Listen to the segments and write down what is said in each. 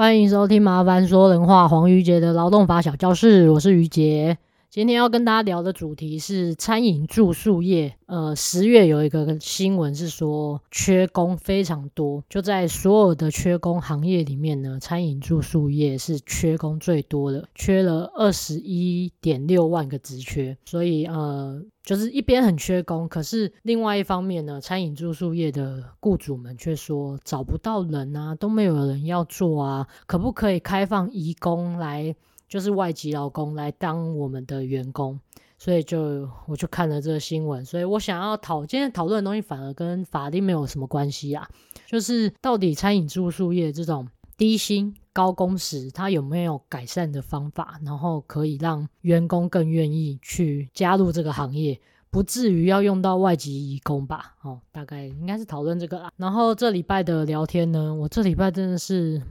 欢迎收听《麻烦说人话》黄瑜杰的劳动法小教室，我是瑜杰。今天要跟大家聊的主题是餐饮住宿业。呃，十月有一个新闻是说缺工非常多，就在所有的缺工行业里面呢，餐饮住宿业是缺工最多的，缺了二十一点六万个职缺。所以呃，就是一边很缺工，可是另外一方面呢，餐饮住宿业的雇主们却说找不到人啊，都没有人要做啊，可不可以开放移工来？就是外籍劳工来当我们的员工，所以就我就看了这个新闻，所以我想要讨今天讨论的东西反而跟法律没有什么关系啊，就是到底餐饮住宿业这种低薪高工时，它有没有改善的方法，然后可以让员工更愿意去加入这个行业，不至于要用到外籍移工吧？哦，大概应该是讨论这个啦。然后这礼拜的聊天呢，我这礼拜真的是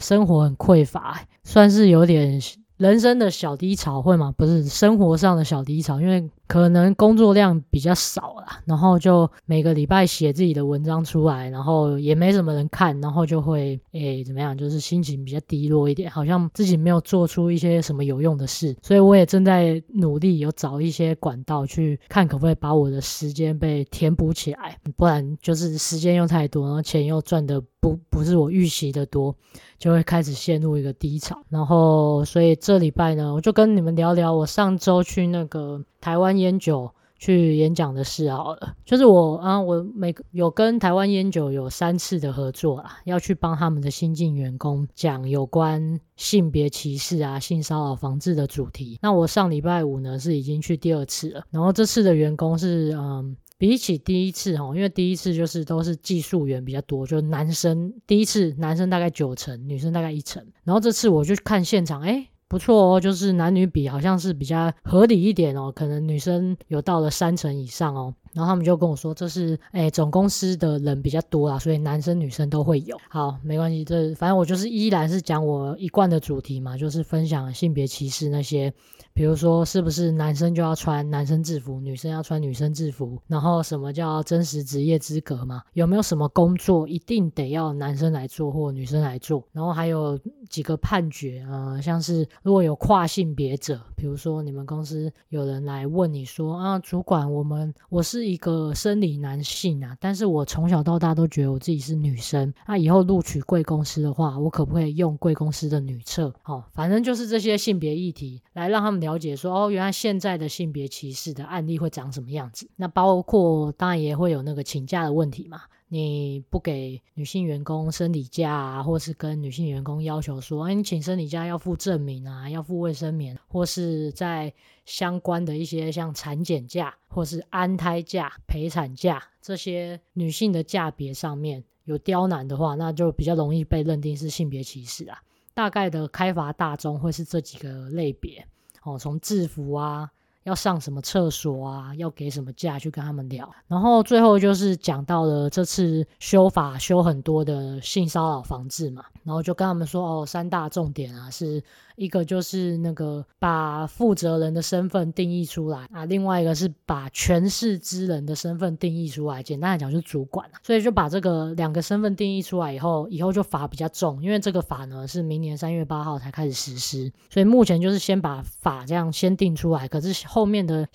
生活很匮乏，算是有点。人生的小低潮会吗？不是生活上的小低潮，因为可能工作量比较少啦，然后就每个礼拜写自己的文章出来，然后也没什么人看，然后就会诶怎么样，就是心情比较低落一点，好像自己没有做出一些什么有用的事，所以我也正在努力有找一些管道去看可不可以把我的时间被填补起来，不然就是时间又太多，然后钱又赚的不不是我预期的多，就会开始陷入一个低潮。然后，所以这礼拜呢，我就跟你们聊聊我上周去那个台湾烟酒去演讲的事好了。就是我啊，我每有跟台湾烟酒有三次的合作啊，要去帮他们的新进员工讲有关性别歧视啊、性骚扰防治的主题。那我上礼拜五呢是已经去第二次了，然后这次的员工是嗯。比起第一次哈，因为第一次就是都是技术员比较多，就男生第一次男生大概九成，女生大概一成。然后这次我就看现场，哎，不错哦，就是男女比好像是比较合理一点哦，可能女生有到了三成以上哦。然后他们就跟我说，这是哎总公司的人比较多啦，所以男生女生都会有。好，没关系，这反正我就是依然是讲我一贯的主题嘛，就是分享性别歧视那些。比如说，是不是男生就要穿男生制服，女生要穿女生制服？然后什么叫真实职业资格嘛？有没有什么工作一定得要男生来做或女生来做？然后还有几个判决啊、像是如果有跨性别者，比如说你们公司有人来问你说啊，主管，我们我是是一个生理男性啊，但是我从小到大都觉得我自己是女生。那以后录取贵公司的话，我可不可以用贵公司的女厕？好、哦，反正就是这些性别议题来让他们。了解说哦，原来现在的性别歧视的案例会长什么样子？那包括当然也会有那个请假的问题嘛。你不给女性员工生理假啊，或是跟女性员工要求说，哎，你请生理假要附证明啊，要附卫生棉，或是在相关的一些像产检假或是安胎假、陪产假这些女性的假别上面有刁难的话，那就比较容易被认定是性别歧视啊。大概的开罚大宗会是这几个类别。哦，从制服啊，要上什么厕所啊，要给什么假去跟他们聊，然后最后就是讲到了这次修法修很多的性骚扰防治嘛，然后就跟他们说哦，三大重点啊是。一个就是那个把负责人的身份定义出来啊，另外一个是把权势之人的身份定义出来，简单来讲就是主管，所以就把这个两个身份定义出来以后，以后就罚比较重，因为这个法呢是明年三月八号才开始实施，所以目前就是先把法这样先定出来，可是后面的。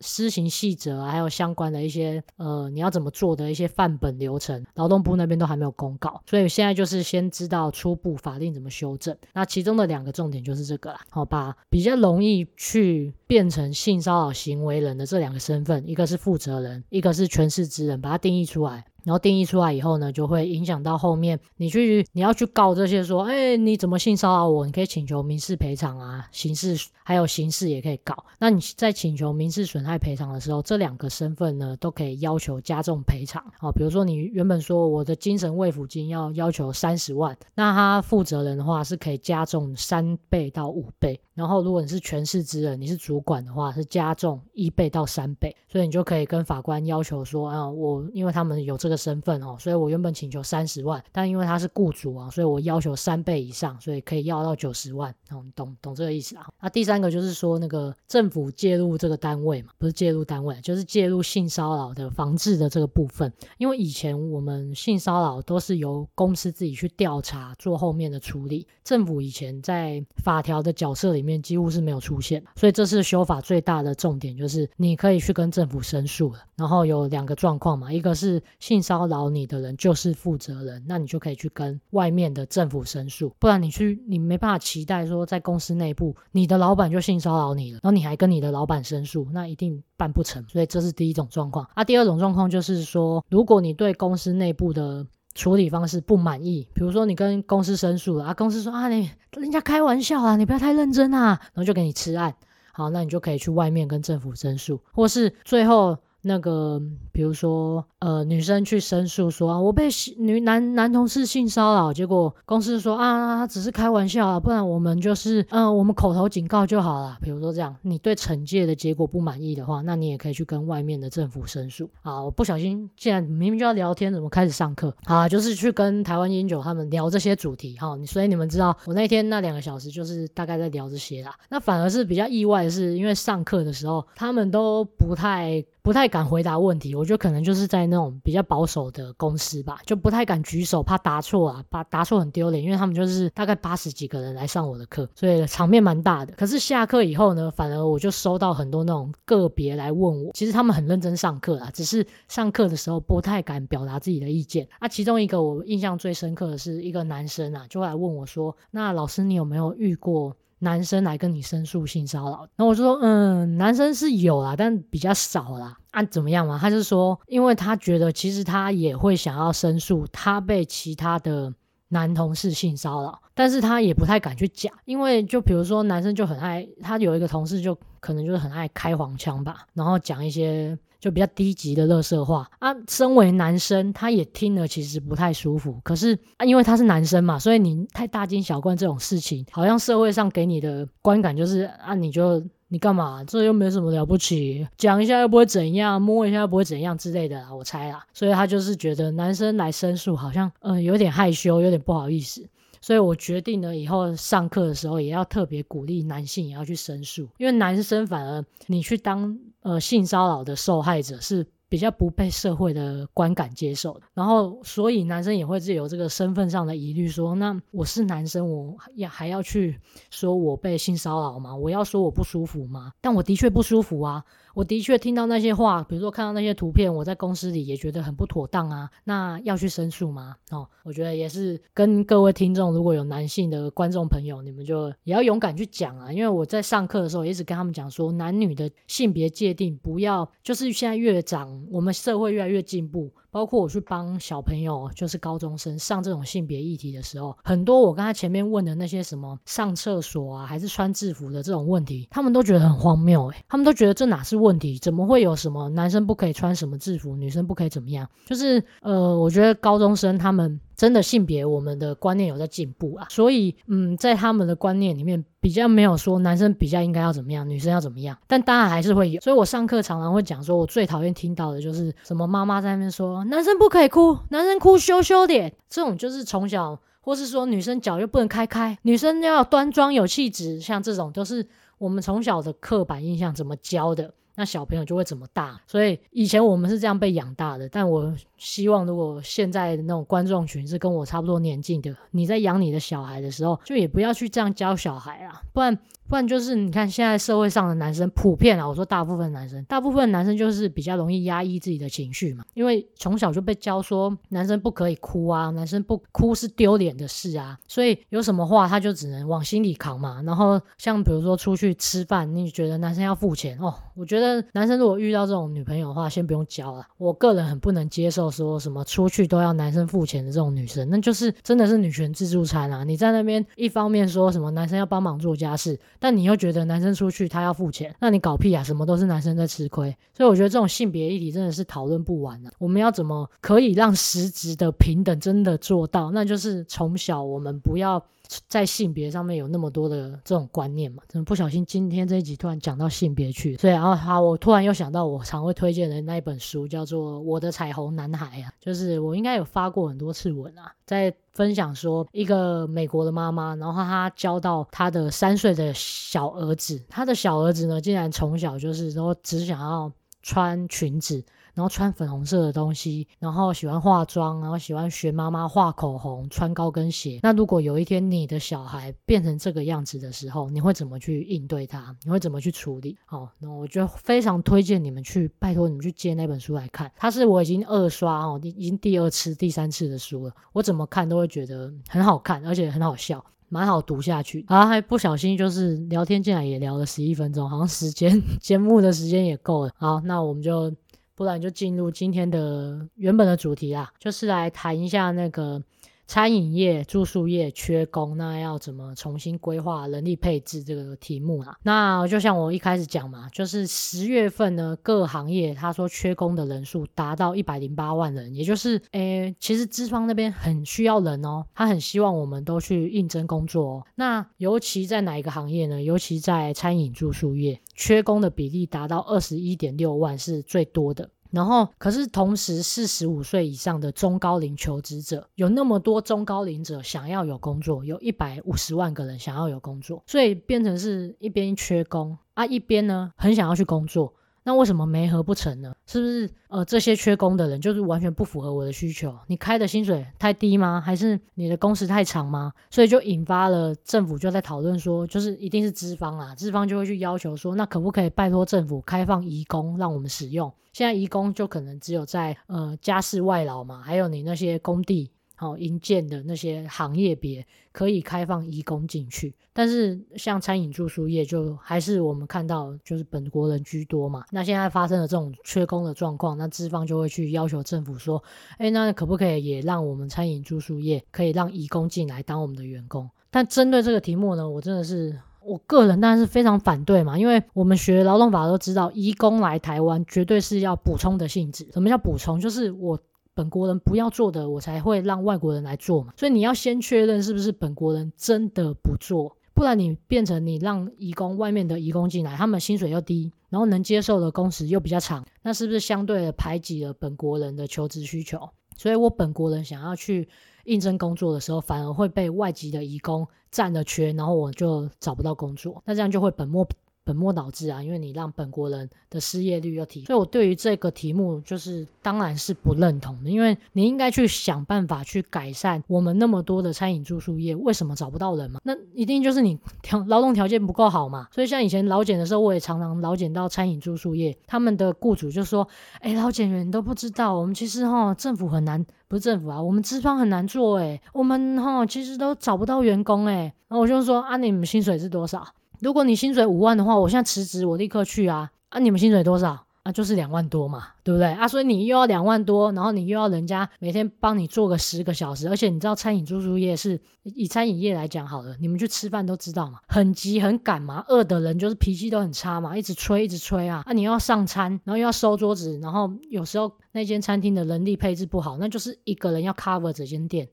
施行细则还有相关的一些呃，你要怎么做的一些范本流程，劳动部那边都还没有公告，所以现在就是先知道初步法令怎么修正。那其中的两个重点就是这个啦，好，吧比较容易去变成性骚扰行为人的这两个身份，一个是负责人，一个是权势之人，把它定义出来。然后定义出来以后呢，就会影响到后面你去你要去告这些说，哎，你怎么性骚扰我？你可以请求民事赔偿啊，刑事还有刑事也可以告。那你在请求民事损害赔偿的时候，这两个身份呢都可以要求加重赔偿。好，比如说你原本说我的精神慰抚金要要求三十万，那他负责人的话是可以加重三倍到五倍。然后如果你是权势之人，你是主管的话，是加重一倍到三倍，所以你就可以跟法官要求说啊，我因为他们有这个身份哦，所以我原本请求三十万，但因为他是雇主啊，所以我要求三倍以上，所以可以要到九十万。哦，懂懂这个意思啊？那第三个就是说那个政府介入这个单位嘛，不是介入单位，就是介入性骚扰的防治的这个部分，因为以前我们性骚扰都是由公司自己去调查做后面的处理，政府以前在法条的角色里面几乎是没有出现，所以这次修法最大的重点就是你可以去跟政府申诉了。然后有两个状况嘛，一个是性骚扰你的人就是负责人，那你就可以去跟外面的政府申诉，不然你去你没办法期待说在公司内部你的老板就性骚扰你了，然后你还跟你的老板申诉，那一定办不成。所以这是第一种状况。啊，第二种状况就是说，如果你对公司内部的处理方式不满意，比如说你跟公司申诉了啊，公司说啊，你人家开玩笑啊，你不要太认真啊，然后就给你吃案，好，那你就可以去外面跟政府申诉，或是最后。那个，比如说，呃，女生去申诉说啊，我被女男男同事性骚扰，结果公司说啊，他只是开玩笑啊，不然我们就是，嗯、我们口头警告就好了。比如说这样，你对惩戒的结果不满意的话，那你也可以去跟外面的政府申诉。啊，我不小心，既然明明就要聊天，怎么开始上课？啊，就是去跟台湾烟酒他们聊这些主题。哈，所以你们知道，我那天那两个小时就是大概在聊这些啦。那反而是比较意外的是，因为上课的时候他们都不太。不太敢敢回答问题，我觉得可能就是在那种比较保守的公司吧，就不太敢举手，怕答错啊，怕答错很丢脸，因为他们就是大概八十几个人来上我的课，所以场面蛮大的。可是下课以后呢，反而我就收到很多那种个别来问我，其实他们很认真上课啊，只是上课的时候不太敢表达自己的意见。啊，其中一个我印象最深刻的是一个男生啊，就来问我说：“那老师，你有没有遇过？”男生来跟你申诉性骚扰，那我就说，嗯，男生是有啦，但比较少啦。啊，怎么样嘛？他就说，因为他觉得其实他也会想要申诉，他被其他的男同事性骚扰，但是他也不太敢去讲，因为就比如说男生就很爱，他有一个同事就可能就是很爱开黄腔吧，然后讲一些。就比较低级的垃圾话啊，身为男生，他也听了其实不太舒服。可是啊，因为他是男生嘛，所以你太大惊小怪这种事情，好像社会上给你的观感就是啊，你就你干嘛？这又没什么了不起，讲一下又不会怎样，摸一下又不会怎样之类的啦，我猜啦。所以他就是觉得男生来申诉好像嗯有点害羞，有点不好意思。所以我决定呢以后上课的时候也要特别鼓励男性也要去申诉，因为男生反而你去当呃性骚扰的受害者是比较不被社会的观感接受，然后所以男生也会自有这个身份上的疑虑，说那我是男生，我要还要去说我被性骚扰吗？我要说我不舒服吗？但我的确不舒服啊。我的确听到那些话，比如说看到那些图片，我在公司里也觉得很不妥当啊。那要去申诉吗？哦，我觉得也是跟各位听众，如果有男性的观众朋友，你们就也要勇敢去讲啊。因为我在上课的时候，一直跟他们讲说，男女的性别界定不要，就是现在越长，我们社会越来越进步。包括我去帮小朋友，就是高中生上这种性别议题的时候，很多我刚才前面问的那些什么上厕所啊，还是穿制服的这种问题，他们都觉得很荒谬诶，他们都觉得这哪是问题？怎么会有什么男生不可以穿什么制服，女生不可以怎么样？就是呃，我觉得高中生他们。真的性别，我们的观念有在进步啊，所以嗯，在他们的观念里面，比较没有说男生比较应该要怎么样，女生要怎么样，但当然还是会有。所以我上课常常会讲说，我最讨厌听到的就是什么妈妈在那边说，男生不可以哭，男生哭羞羞点，这种就是从小，或是说女生脚又不能开开，女生要端庄有气质，像这种都是我们从小的刻板印象怎么教的。那小朋友就会怎么大，所以以前我们是这样被养大的。但我希望，如果现在的那种观众群是跟我差不多年纪的，你在养你的小孩的时候，就也不要去这样教小孩啊，不然。不然就是你看现在社会上的男生普遍啊，我说大部分男生，大部分男生就是比较容易压抑自己的情绪嘛，因为从小就被教说男生不可以哭啊，男生不哭是丢脸的事啊，所以有什么话他就只能往心里扛嘛。然后像比如说出去吃饭，你觉得男生要付钱哦，我觉得男生如果遇到这种女朋友的话，先不用交了。我个人很不能接受说什么出去都要男生付钱的这种女生，那就是真的是女权自助餐啊！你在那边一方面说什么男生要帮忙做家事，但你又觉得男生出去他要付钱，那你搞屁啊！什么都是男生在吃亏，所以我觉得这种性别议题真的是讨论不完啊！我们要怎么可以让实质的平等真的做到？那就是从小我们不要。在性别上面有那么多的这种观念嘛？怎么不小心今天这一集突然讲到性别去？所以然后好，我突然又想到我常会推荐的那一本书，叫做《我的彩虹男》啊，就是我应该有发过很多次文啊，在分享说一个美国的妈妈，然后她教到她的三岁的小儿子，她的小儿子呢，竟然从小就是说只想要穿裙子。然后穿粉红色的东西，然后喜欢化妆，然后喜欢学妈妈画口红，穿高跟鞋。那如果有一天你的小孩变成这个样子的时候，你会怎么去应对他？你会怎么去处理？好，那我就非常推荐你们去，拜托你们去借那本书来看。它是我已经二刷哦，已经第二次、第三次的书了。我怎么看都会觉得很好看，而且很好笑，蛮好读下去。然后还不小心就是聊天，进来也聊了十一分钟，好像时间 节目的时间也够了。好，那我们就。不然就进入今天的原本的主题啦，就是来谈一下那个餐饮业、住宿业缺工，那要怎么重新规划人力配置这个题目啦。那就像我一开始讲嘛，就是十月份呢，各行业他说缺工的人数达到一百零八万人，也就是诶，其实资方那边很需要人哦，他很希望我们都去应征工作哦。那尤其在哪一个行业呢？尤其在餐饮住宿业。缺工的比例达到二十一点六万，是最多的。然后，可是同时，四十五岁以上的中高龄求职者有那么多中高龄者想要有工作，有一百五十万个人想要有工作，所以变成是一边缺工啊，一边呢很想要去工作。那为什么没合不成呢？是不是呃这些缺工的人就是完全不符合我的需求？你开的薪水太低吗？还是你的工时太长吗？所以就引发了政府就在讨论说，就是一定是资方啊，资方就会去要求说，那可不可以拜托政府开放移工让我们使用？现在移工就可能只有在呃家事外劳嘛，还有你那些工地。好，营建的那些行业别可以开放移工进去，但是像餐饮住宿业就还是我们看到就是本国人居多嘛。那现在发生了这种缺工的状况，那资方就会去要求政府说，哎，那可不可以也让我们餐饮住宿业可以让移工进来当我们的员工？但针对这个题目呢，我真的是我个人当然是非常反对嘛，因为我们学劳动法都知道，移工来台湾绝对是要补充的性质。什么叫补充？就是我。本国人不要做的，我才会让外国人来做嘛。所以你要先确认是不是本国人真的不做，不然你变成你让移工外面的移工进来，他们薪水又低，然后能接受的工时又比较长，那是不是相对的排挤了本国人的求职需求？所以我本国人想要去应征工作的时候，反而会被外籍的移工占了缺，然后我就找不到工作，那这样就会本末。本末倒置啊！因为你让本国人的失业率又提，所以我对于这个题目就是当然是不认同的。因为你应该去想办法去改善我们那么多的餐饮住宿业，为什么找不到人嘛？那一定就是你 条劳动条件不够好嘛。所以像以前劳检的时候，我也常常劳检到餐饮住宿业，他们的雇主就说：“哎，劳检员你都不知道，我们其实哈政府很难，不是政府啊，我们资方很难做哎，我们哈其实都找不到员工哎。”然后我就说：“啊，你们薪水是多少？”如果你薪水五万的话，我现在辞职，我立刻去啊！啊，你们薪水多少啊？就是两万多嘛，对不对啊？所以你又要两万多，然后你又要人家每天帮你做个十个小时，而且你知道餐饮住宿业是以餐饮业来讲好了，你们去吃饭都知道嘛，很急很赶嘛，饿的人就是脾气都很差嘛，一直催一直催啊！啊，你要上餐，然后又要收桌子，然后有时候那间餐厅的人力配置不好，那就是一个人要 cover 这间店。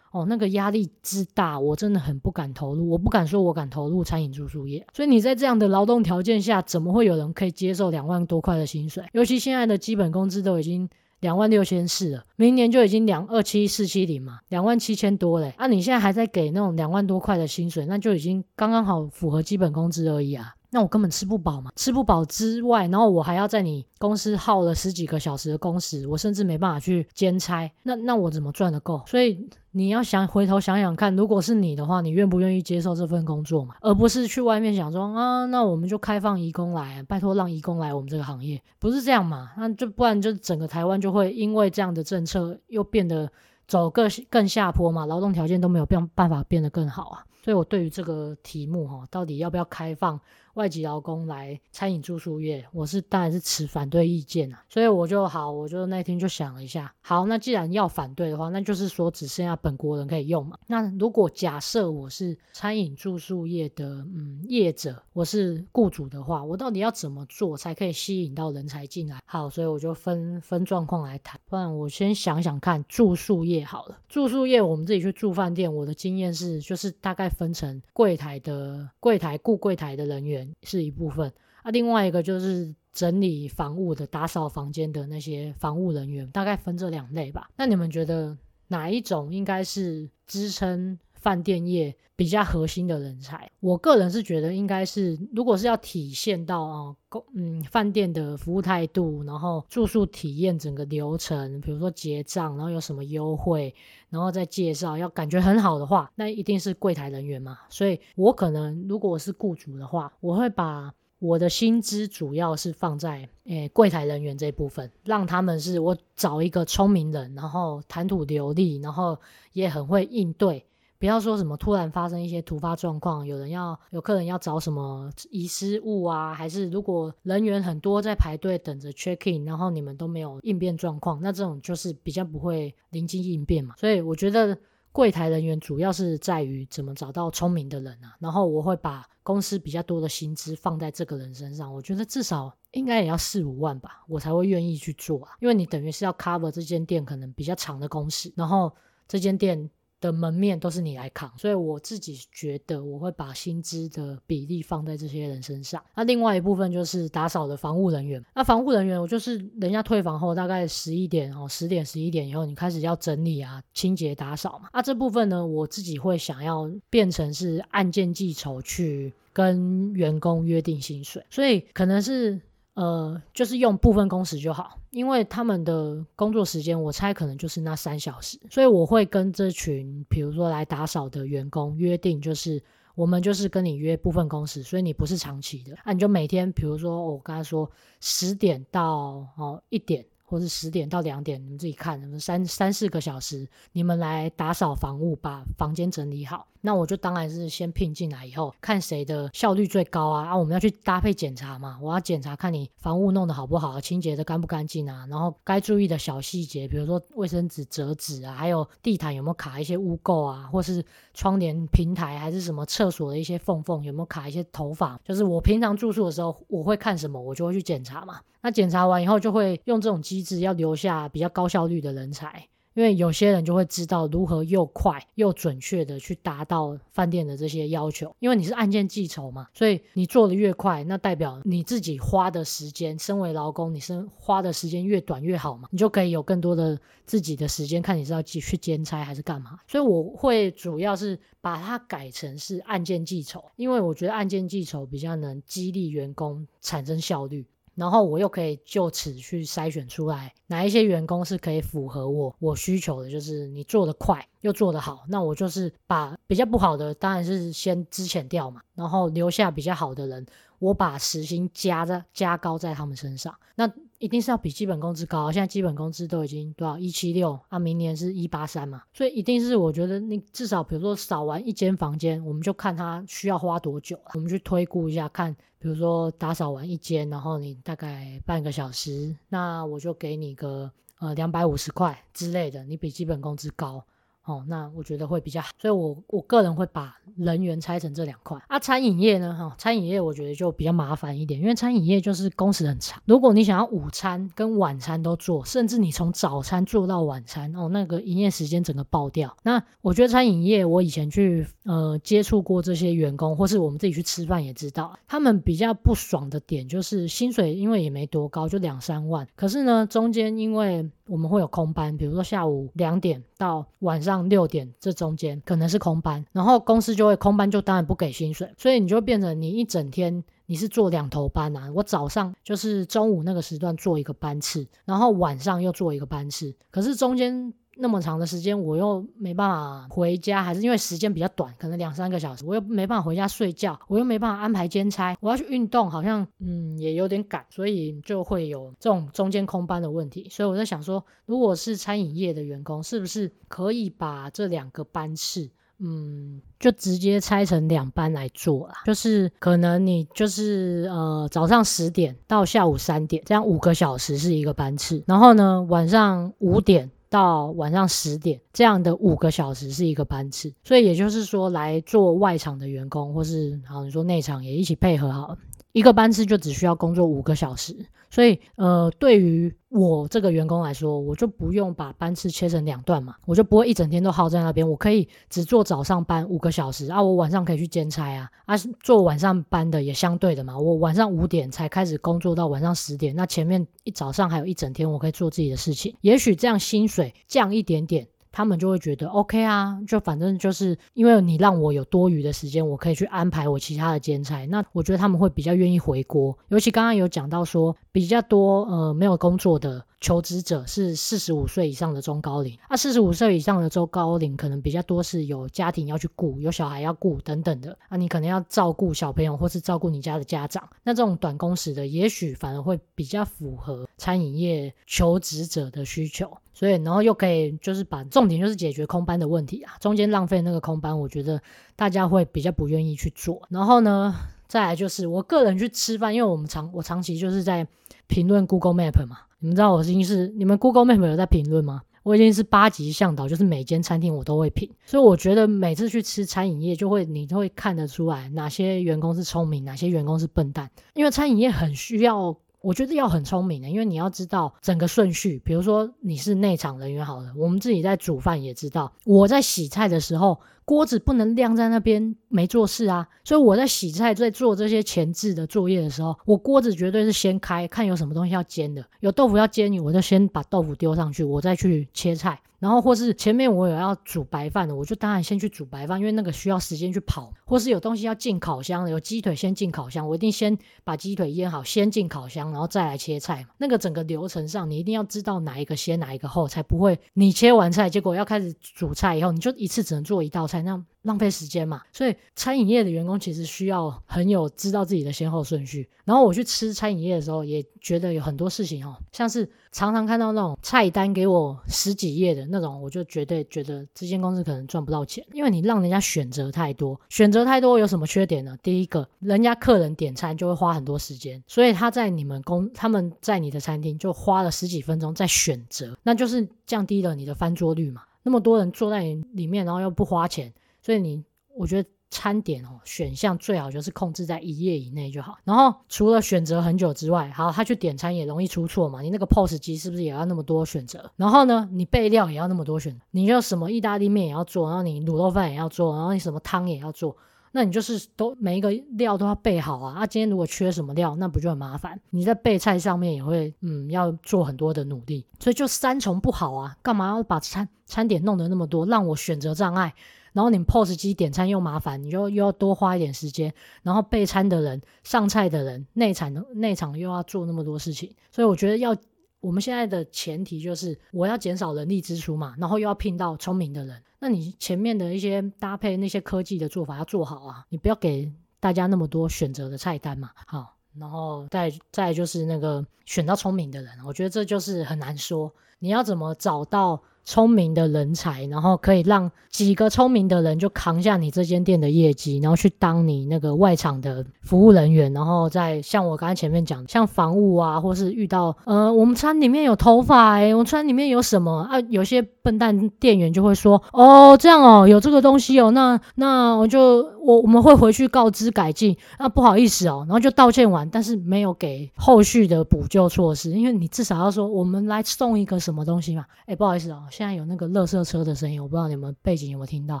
哦，那个压力之大，我真的很不敢投入。我不敢说我敢投入餐饮住宿业，所以你在这样的劳动条件下，怎么会有人可以接受两万多块的薪水？尤其现在的基本工资都已经两万六千四了，明年就已经两二七四七零嘛，两万七千多嘞。啊，你现在还在给那种两万多块的薪水，那就已经刚刚好符合基本工资而已啊。那我根本吃不饱嘛，吃不饱之外，然后我还要在你公司耗了十几个小时的工时，我甚至没办法去兼差，那那我怎么赚得够？所以你要想回头想想看，如果是你的话，你愿不愿意接受这份工作嘛？而不是去外面想说啊，那我们就开放移工来，拜托让移工来我们这个行业，不是这样嘛？那就不然就整个台湾就会因为这样的政策又变得走更更下坡嘛，劳动条件都没有办办法变得更好啊。所以我对于这个题目哈，到底要不要开放外籍劳工来餐饮住宿业，我是当然是持反对意见啊。所以我就好，我就那天就想了一下，好，那既然要反对的话，那就是说只剩下本国人可以用嘛。那如果假设我是餐饮住宿业的嗯业者，我是雇主的话，我到底要怎么做才可以吸引到人才进来？好，所以我就分分状况来谈。不然我先想想看，住宿业好了，住宿业我们自己去住饭店，我的经验是就是大概分成柜台的柜台雇柜台的人员。是一部分啊，另外一个就是整理房屋的、打扫房间的那些房屋人员，大概分这两类吧。那你们觉得哪一种应该是支撑饭店业比较核心的人才？我个人是觉得应该是，如果是要体现到啊，嗯，饭店的服务态度，然后住宿体验整个流程，比如说结账，然后有什么优惠，然后再介绍，要感觉很好的话，那一定是柜台人员嘛。所以我可能如果我是雇主的话，我会把我的薪资主要是放在诶柜台人员这部分，让他们是我找一个聪明人，然后谈吐流利，然后也很会应对。不要说什么突然发生一些突发状况，有人要有客人要找什么遗失物啊，还是如果人员很多在排队等着 check in，然后你们都没有应变状况，那这种就是比较不会临机应变嘛。所以我觉得柜台人员主要是在于怎么找到聪明的人啊，然后我会把公司比较多的薪资放在这个人身上，我觉得至少应该也要四五万吧，我才会愿意去做啊，因为你等于是要 cover 这间店可能比较长的工时，然后这间店。的门面都是你来扛，所以我自己觉得我会把薪资的比例放在这些人身上。那另外一部分就是打扫的房务人员。那房务人员，我就是人家退房后大概十一点哦，十点十一点以后，你开始要整理啊、清洁、打扫嘛。那这部分呢，我自己会想要变成是按件计酬去跟员工约定薪水，所以可能是。呃，就是用部分工时就好，因为他们的工作时间，我猜可能就是那三小时，所以我会跟这群，比如说来打扫的员工约定，就是我们就是跟你约部分工时，所以你不是长期的，啊，你就每天，比如说我刚才说十点到哦一点。或是十点到两点，你们自己看，你们三三四个小时，你们来打扫房屋，把房间整理好。那我就当然是先聘进来以后，看谁的效率最高啊！啊，我们要去搭配检查嘛，我要检查看你房屋弄得好不好，清洁的干不干净啊，然后该注意的小细节，比如说卫生纸折纸啊，还有地毯有没有卡一些污垢啊，或是窗帘平台还是什么厕所的一些缝缝有没有卡一些头发，就是我平常住宿的时候我会看什么，我就会去检查嘛。那检查完以后，就会用这种机制，要留下比较高效率的人才，因为有些人就会知道如何又快又准确的去达到饭店的这些要求。因为你是按件计酬嘛，所以你做的越快，那代表你自己花的时间，身为劳工，你是花的时间越短越好嘛，你就可以有更多的自己的时间，看你是要继续兼差还是干嘛。所以我会主要是把它改成是按件计酬，因为我觉得按件计酬比较能激励员工产生效率。然后我又可以就此去筛选出来哪一些员工是可以符合我我需求的，就是你做得快又做得好，那我就是把比较不好的当然是先支遣掉嘛，然后留下比较好的人，我把时薪加在加高在他们身上，那一定是要比基本工资高。现在基本工资都已经多少一七六啊，明年是一八三嘛，所以一定是我觉得你至少比如说扫完一间房间，我们就看他需要花多久，我们去推估一下看。比如说打扫完一间，然后你大概半个小时，那我就给你个呃两百五十块之类的，你比基本工资高。哦，那我觉得会比较好，所以我我个人会把人员拆成这两块啊。餐饮业呢，哈、餐饮业我觉得就比较麻烦一点，因为餐饮业就是工时很长。如果你想要午餐跟晚餐都做，甚至你从早餐做到晚餐，哦，那个营业时间整个爆掉。那我觉得餐饮业，我以前去呃接触过这些员工，或是我们自己去吃饭也知道，他们比较不爽的点就是薪水，因为也没多高，就两三万。可是呢，中间因为我们会有空班，比如说下午两点到晚上六点，这中间可能是空班，然后公司就会空班，就当然不给薪水，所以你就变成你一整天你是做两头班啊。我早上就是中午那个时段做一个班次，然后晚上又做一个班次，可是中间。那么长的时间，我又没办法回家，还是因为时间比较短，可能两三个小时，我又没办法回家睡觉，我又没办法安排兼差，我要去运动，好像嗯也有点赶，所以就会有这种中间空班的问题。所以我在想说，如果是餐饮业的员工，是不是可以把这两个班次嗯，就直接拆成两班来做啦。就是可能你就是呃早上十点到下午三点，这样五个小时是一个班次。然后呢，晚上五点到晚上十点，这样的五个小时是一个班次。所以也就是说，来做外场的员工，或是好你说内场也一起配合好。一个班次就只需要工作五个小时，所以呃，对于我这个员工来说，我就不用把班次切成两段嘛，我就不会一整天都耗在那边，我可以只做早上班五个小时啊，我晚上可以去兼差啊，啊，做晚上班的也相对的嘛，我晚上五点才开始工作到晚上十点，那前面一早上还有一整天我可以做自己的事情，也许这样薪水降一点点。他们就会觉得 OK 啊，就反正就是因为你让我有多余的时间，我可以去安排我其他的兼差。那我觉得他们会比较愿意回国。尤其刚刚有讲到说，比较多呃没有工作的求职者是四十五岁以上的中高龄。啊，四十五岁以上的中高龄可能比较多是有家庭要去顾，有小孩要顾等等的。啊，你可能要照顾小朋友，或是照顾你家的家长。那这种短工时的，也许反而会比较符合餐饮业求职者的需求。所以，然后又可以就是把重点就是解决空班的问题啊，中间浪费那个空班，我觉得大家会比较不愿意去做。然后呢，再来就是我个人去吃饭，因为我们长我长期就是在评论 Google Map 嘛，你们知道我已经是你们 Google Map 有在评论吗？我已经是八级向导，就是每间餐厅我都会评。所以我觉得每次去吃餐饮业，就会你就会看得出来哪些员工是聪明，哪些员工是笨蛋，因为餐饮业很需要。我觉得要很聪明的，因为你要知道整个顺序。比如说你是内场人员好了，我们自己在煮饭也知道，我在洗菜的时候，锅子不能晾在那边没做事啊。所以我在洗菜，在做这些前置的作业的时候，我锅子绝对是先开，看有什么东西要煎的，有豆腐要煎，我就先把豆腐丢上去，我再去切菜。然后或是前面我有要煮白饭的，我就当然先去煮白饭，因为那个需要时间去跑。或是有东西要进烤箱的，有鸡腿先进烤箱，我一定先把鸡腿腌好，先进烤箱，然后再来切菜。那个整个流程上，你一定要知道哪一个先，哪一个后，才不会你切完菜，结果要开始煮菜以后，你就一次只能做一道菜，那。浪费时间嘛，所以餐饮业的员工其实需要很有知道自己的先后顺序。然后我去吃餐饮业的时候，也觉得有很多事情哦，像是常常看到那种菜单给我十几页的那种，我就绝对觉得这间公司可能赚不到钱，因为你让人家选择太多，选择太多有什么缺点呢？第一个，人家客人点餐就会花很多时间，所以他在你们公他们在你的餐厅就花了十几分钟在选择，那就是降低了你的翻桌率嘛。那么多人坐在里面，然后又不花钱。所以你，我觉得餐点哦，选项最好就是控制在一页以内就好。然后除了选择很久之外，好，他去点餐也容易出错嘛。你那个 POS 机是不是也要那么多选择？然后呢，你备料也要那么多选择。你就什么意大利面也要做，然后你卤肉饭也要做，然后你什么汤也要做，那你就是都每一个料都要备好啊。啊，今天如果缺什么料，那不就很麻烦？你在备菜上面也会嗯要做很多的努力，所以就三重不好啊。干嘛要把餐餐点弄得那么多，让我选择障碍？然后你 POS 机点餐又麻烦，你就又要多花一点时间。然后备餐的人、上菜的人、内场的内场又要做那么多事情，所以我觉得要我们现在的前提就是我要减少人力支出嘛，然后又要聘到聪明的人。那你前面的一些搭配那些科技的做法要做好啊，你不要给大家那么多选择的菜单嘛。好，然后再再就是那个选到聪明的人，我觉得这就是很难说，你要怎么找到。聪明的人才，然后可以让几个聪明的人就扛下你这间店的业绩，然后去当你那个外场的服务人员，然后再像我刚才前面讲，像房务啊，或是遇到呃，我们餐里面有头发哎，我们餐里面有什么啊？有些笨蛋店员就会说，哦，这样哦，有这个东西哦，那那我就我我们会回去告知改进，啊，不好意思哦，然后就道歉完，但是没有给后续的补救措施，因为你至少要说我们来送一个什么东西嘛，哎，不好意思哦。现在有那个垃圾车的声音，我不知道你们背景有没有听到，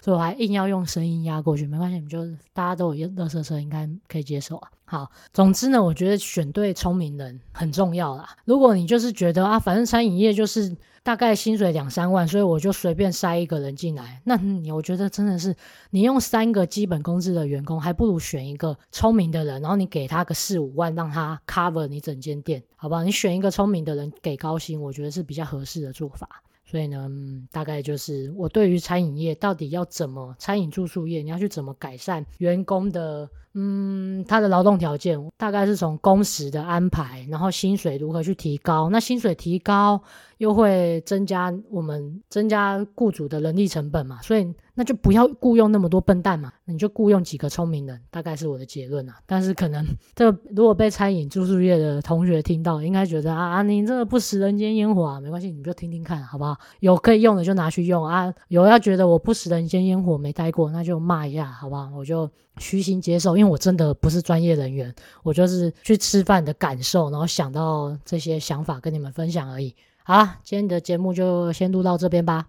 所以我还硬要用声音压过去，没关系，你们就大家都有垃圾车，应该可以接受啊。好，总之呢，我觉得选对聪明人很重要啦。如果你就是觉得啊，反正餐饮业就是大概薪水两三万，所以我就随便塞一个人进来，那你我觉得真的是你用三个基本工资的员工，还不如选一个聪明的人，然后你给他个四五万，让他 cover 你整间店，好不好？你选一个聪明的人给高薪，我觉得是比较合适的做法。所以呢，大概就是我对于餐饮业到底要怎么，餐饮住宿业你要去怎么改善员工的。嗯，他的劳动条件大概是从工时的安排，然后薪水如何去提高。那薪水提高又会增加我们增加雇主的人力成本嘛，所以那就不要雇佣那么多笨蛋嘛，你就雇佣几个聪明人，大概是我的结论啊。但是可能这如果被餐饮住宿业的同学听到，应该觉得啊，你这个不食人间烟火啊，没关系，你就听听看好不好？有可以用的就拿去用啊，有要觉得我不食人间烟火没待过，那就骂一下好不好？我就虚心接受，因为我真的不是专业人员，我就是去吃饭的感受，然后想到这些想法跟你们分享而已。好，今天的节目就先录到这边吧。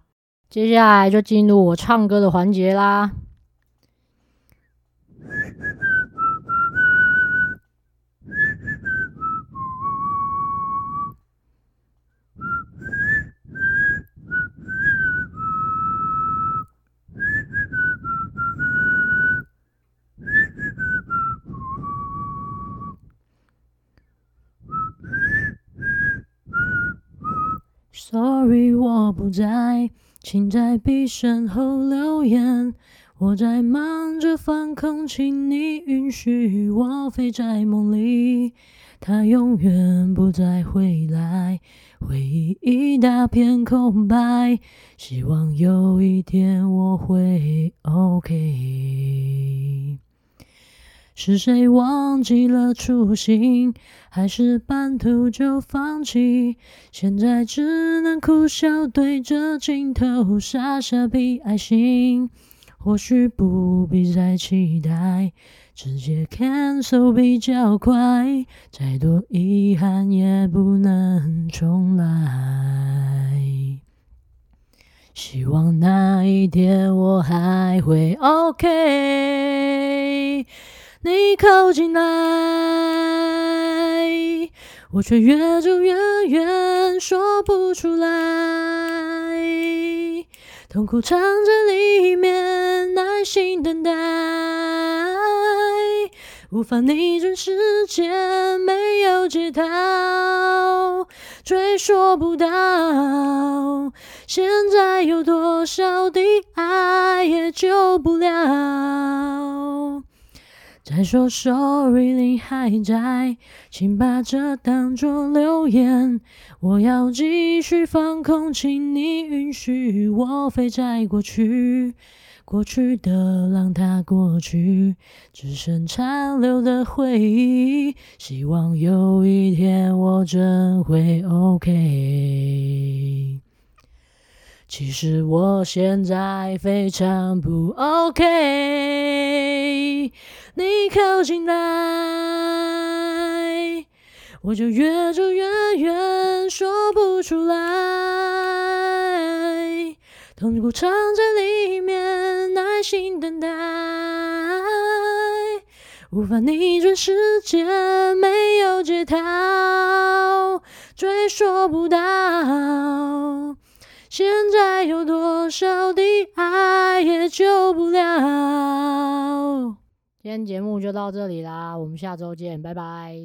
接下来就进入我唱歌的环节啦。Sorry，我不在。请在闭声后留言。我在忙着放空，请你允许我飞在梦里。他永远不再回来，回忆一大片空白。希望有一天我会 OK。是谁忘记了初心，还是半途就放弃？现在只能苦笑，对着镜头傻傻比爱心。或许不必再期待，直接 cancel 比较快。再多遗憾也不能重来。希望那一天我还会 OK。你靠近来，我却越走越远，说不出来。痛苦藏在里面，耐心等待，无法逆转时间，没有解套，追溯不到。现在有多少的爱也救不了。再说 sorry，你还在，请把这当作留言。我要继续放空，请你允许我飞在过去，过去的让它过去，只剩残留的回忆。希望有一天我真会 OK。其实我现在非常不 OK。你靠近来，我就越走越远，说不出来。痛苦藏在里面，耐心等待，无法逆转时间，没有解套，追溯不到。现在有多少的爱也救不了。今天节目就到这里啦，我们下周见，拜拜。